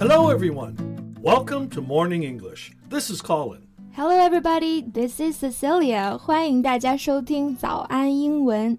Hello, everyone. Welcome to Morning English. This is Colin. Hello, everybody. This is Cecilia. 欢迎大家收听早安英文。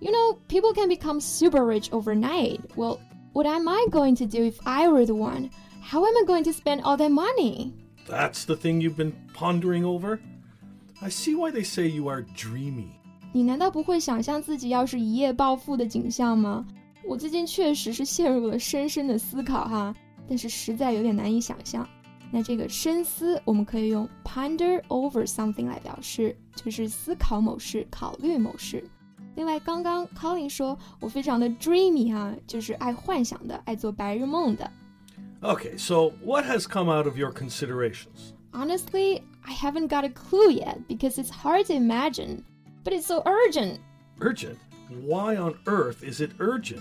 You know, people can become super rich overnight. Well, what am I going to do if I were the one? How am I going to spend all that money? That's the thing you've been pondering over? I see why they say you are dreamy. 你难道不会想象自己要是一夜暴富的景象吗？我最近确实是陷入了深深的思考哈，但是实在有点难以想象。那这个深思，我们可以用 ponder over something 来表示，就是思考某事、考虑某事。 另外，刚刚 Colin 说我非常的 dreamy 哈，就是爱幻想的，爱做白日梦的。Okay, so what has come out of your considerations? Honestly, I haven't got a clue yet because it's hard to imagine, but it's so urgent. Urgent? Why on earth is it urgent?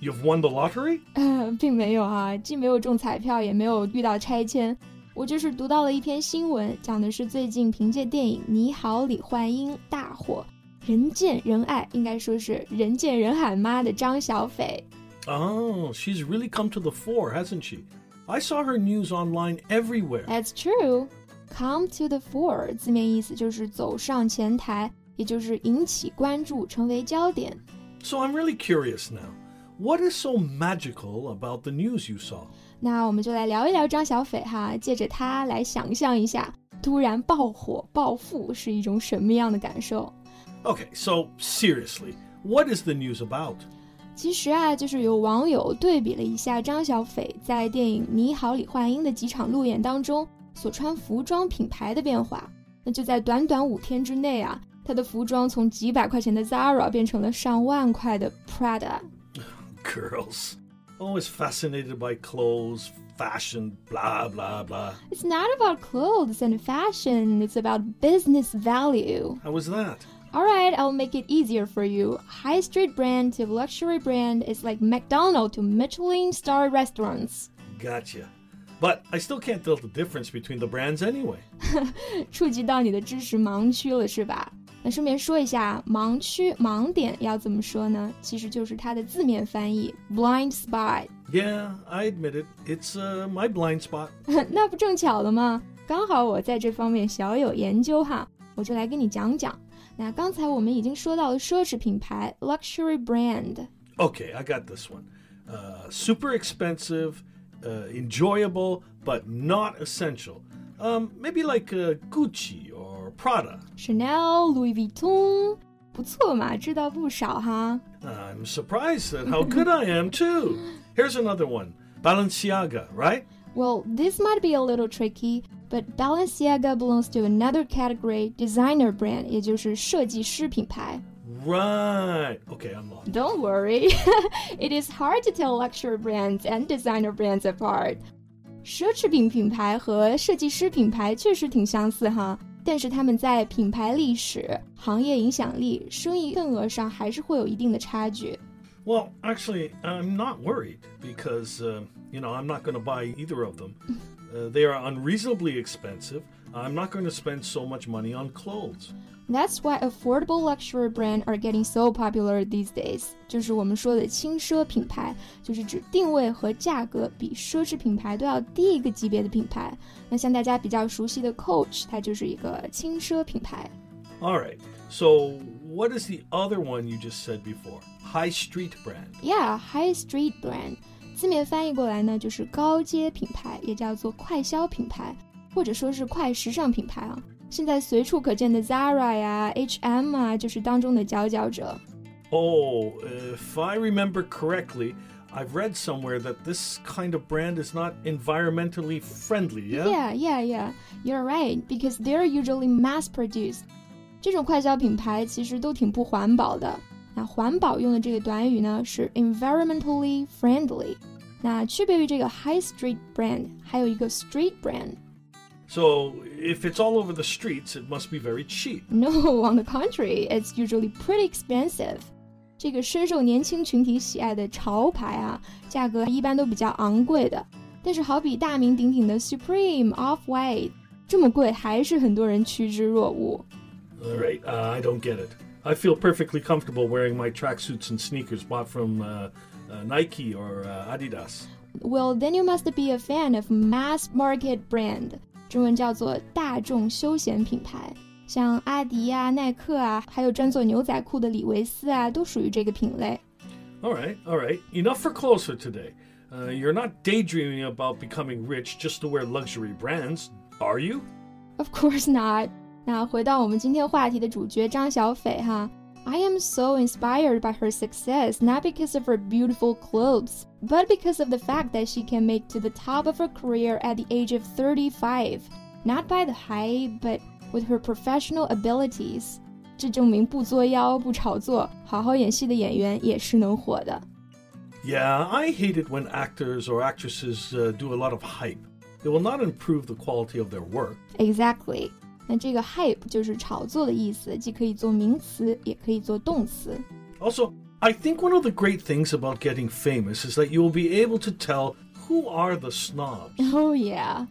You've won the lottery? 呃，并没有哈，既没有中彩票，也没有遇到拆迁。我就是读到了一篇新闻，讲的是最近凭借电影《你好，李焕英》大火。 人见人爱，应该说是人见人喊妈的张小斐。Oh, she's really come to the fore, hasn't she? I saw her news online everywhere. That's true. Come to the fore 字面意思就是走上前台，也就是引起关注，成为焦点。So I'm really curious now. What is so magical about the news you saw? 那我们就来聊一聊张小斐哈，借着她来想象一下，突然爆火暴富是一种什么样的感受。 Okay, so seriously, what is the news about? 其实啊，就是有网友对比了一下张小斐在电影《你好，李焕英》的几场路演当中所穿服装品牌的变化。那就在短短五天之内啊，她的服装从几百块钱的 Zara 变成了上万块的 Prada。Girls, always fascinated by clothes, fashion, blah blah blah. It's not about clothes and fashion. It's about business value. How was that? All right, I'll make it easier for you. High street brand to luxury brand is like McDonald's to Michelin star restaurants. Gotcha. But I still can't tell the difference between the brands anyway. 触及到你的知识盲区了，是吧？那顺便说一下，盲区、盲点要怎么说呢？其实就是它的字面翻译，blind spot。 Yeah, I admit it. It's uh, my blind spot. 那不正巧了吗？刚好我在这方面小有研究哈，我就来跟你讲讲。 那刚才我们已经说到了奢侈品牌 luxury brand。 Okay, I got this one. Uh, super expensive, uh, enjoyable, but not essential. Um, maybe like uh, Gucci or Prada. Chanel、Louis Vuitton，不错嘛，知道不少哈。 I'm surprised at how good I am too. Here's another one. Balenciaga, right? Well, this might be a little tricky, but Balenciaga belongs to another category, designer brand，也就是设计师品牌。 Right. Okay, I'm lost. Don't worry, it is hard to tell luxury brands and designer brands apart. 奢侈品品牌和设计师品牌确实挺相似哈，但是他们在品牌历史、行业影响力、生意份额上还是会有一定的差距。 Well, actually, I'm not worried because, uh, you know, I'm not going to buy either of them. Uh, they are unreasonably expensive. I'm not going to spend so much money on clothes. That's why affordable luxury brands are getting so popular these days。就是我们说的轻奢品牌，就是指定位和价格比奢侈品牌都要低一个级别的品牌。那像大家比较熟悉的 Coach，它就是一个轻奢品牌。 All right. So, what is the other one you just said before? High street brand. Yeah, high street brand， 字面翻译过来呢，就是高街品牌，也叫做快消品牌，或者说是快时尚品牌啊。现在随处可见的 Zara 呀、H&M 啊，就是当中的佼佼者。Oh, if I remember correctly. I've read somewhere that this kind of brand is not environmentally friendly, yeah? Yeah, yeah, yeah. You're right, because they're usually mass produced. 这种快消品牌其实都挺不环保的，那环保用的这个短语呢是 environmentally friendly。 那区别于这个 high street brand，还有一个 street brand。So if it's all over the streets, it must be very cheap. No, on the contrary, it's usually pretty expensive. 这个深受年轻群体喜爱的潮牌啊，价格一般都比较昂贵的。但是好比大名鼎鼎的 Supreme、Off-White，这么贵还是很多人趋之若鹜。All right, uh, I don't get it. I feel perfectly comfortable wearing my tracksuits and sneakers bought from uh, uh, Nike or uh, Adidas. Well, then you must be a fan of mass market brand，中文叫做大众休闲品牌。像阿迪啊、耐克啊，还有专做牛仔裤的李维斯啊，都属于这个品类。All right, all right. Enough for closer today. Uh, you're not daydreaming about becoming rich just to wear luxury brands, are you? Of course not. 那回到我们今天话题的主角张小斐哈，I am so inspired by her success not because of her beautiful clothes, but because of the fact that she can make to the top of her career at the age of 35, not by the height, but with her professional abilities，这证明不作妖不炒作，好好演戏的演员也是能火的。Yeah, I hate it when actors or actresses uh, do a lot of hype. It will not improve the quality of their work. Exactly. 那这个 hype 就是炒作的意思，既可以做名词，也可以做动词。Also, I think one of the great things about getting famous is that you will be able to tell who are the snobs. Oh yeah.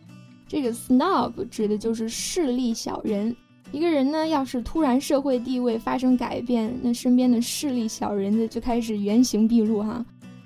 这个 snob 指的就是势利小人。一个人呢，要是突然社会地位发生改变，那身边的势利小人子就开始原形毕露哈。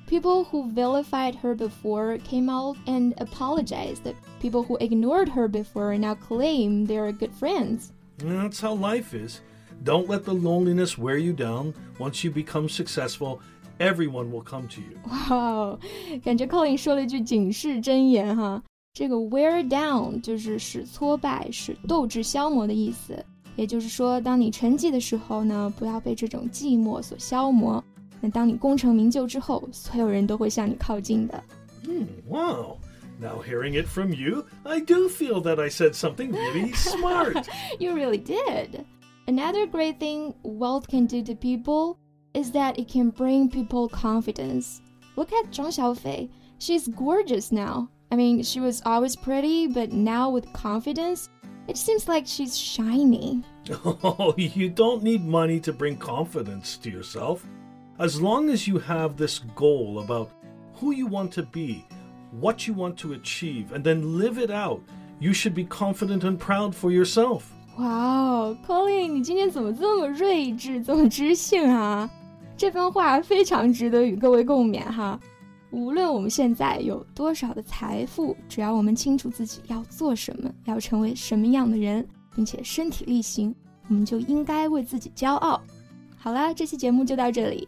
People who vilified her before came out and apologized. People who ignored her before now claim they are good friends. That's how life is. Don't let the loneliness wear you down. Once you become successful, everyone will come to you. Wow，感觉 Colin 说了一句警示箴言哈。这个 wear down 就是使挫败、使斗志消磨的意思。也就是说，当你沉寂的时候呢，不要被这种寂寞所消磨。 那当你功成名就之后，所有人都会向你靠近的。Hmm, wow. Now, hearing it from you, I do feel that I said something really smart. you really did. Another great thing wealth can do to people is that it can bring people confidence. Look at Zhang Xiaofei. She's gorgeous now. I mean, she was always pretty, but now with confidence, it seems like she's shiny. Oh, you don't need money to bring confidence to yourself. As long as you have this goal about who you want to be, what you want to achieve, and then live it out, you should be confident and proud for yourself. Wow, Colin，你今天怎么这么睿智，这么知性啊？这番话非常值得与各位共勉哈。无论我们现在有多少的财富，只要我们清楚自己要做什么，要成为什么样的人，并且身体力行，我们就应该为自己骄傲。好啦，这期节目就到这里。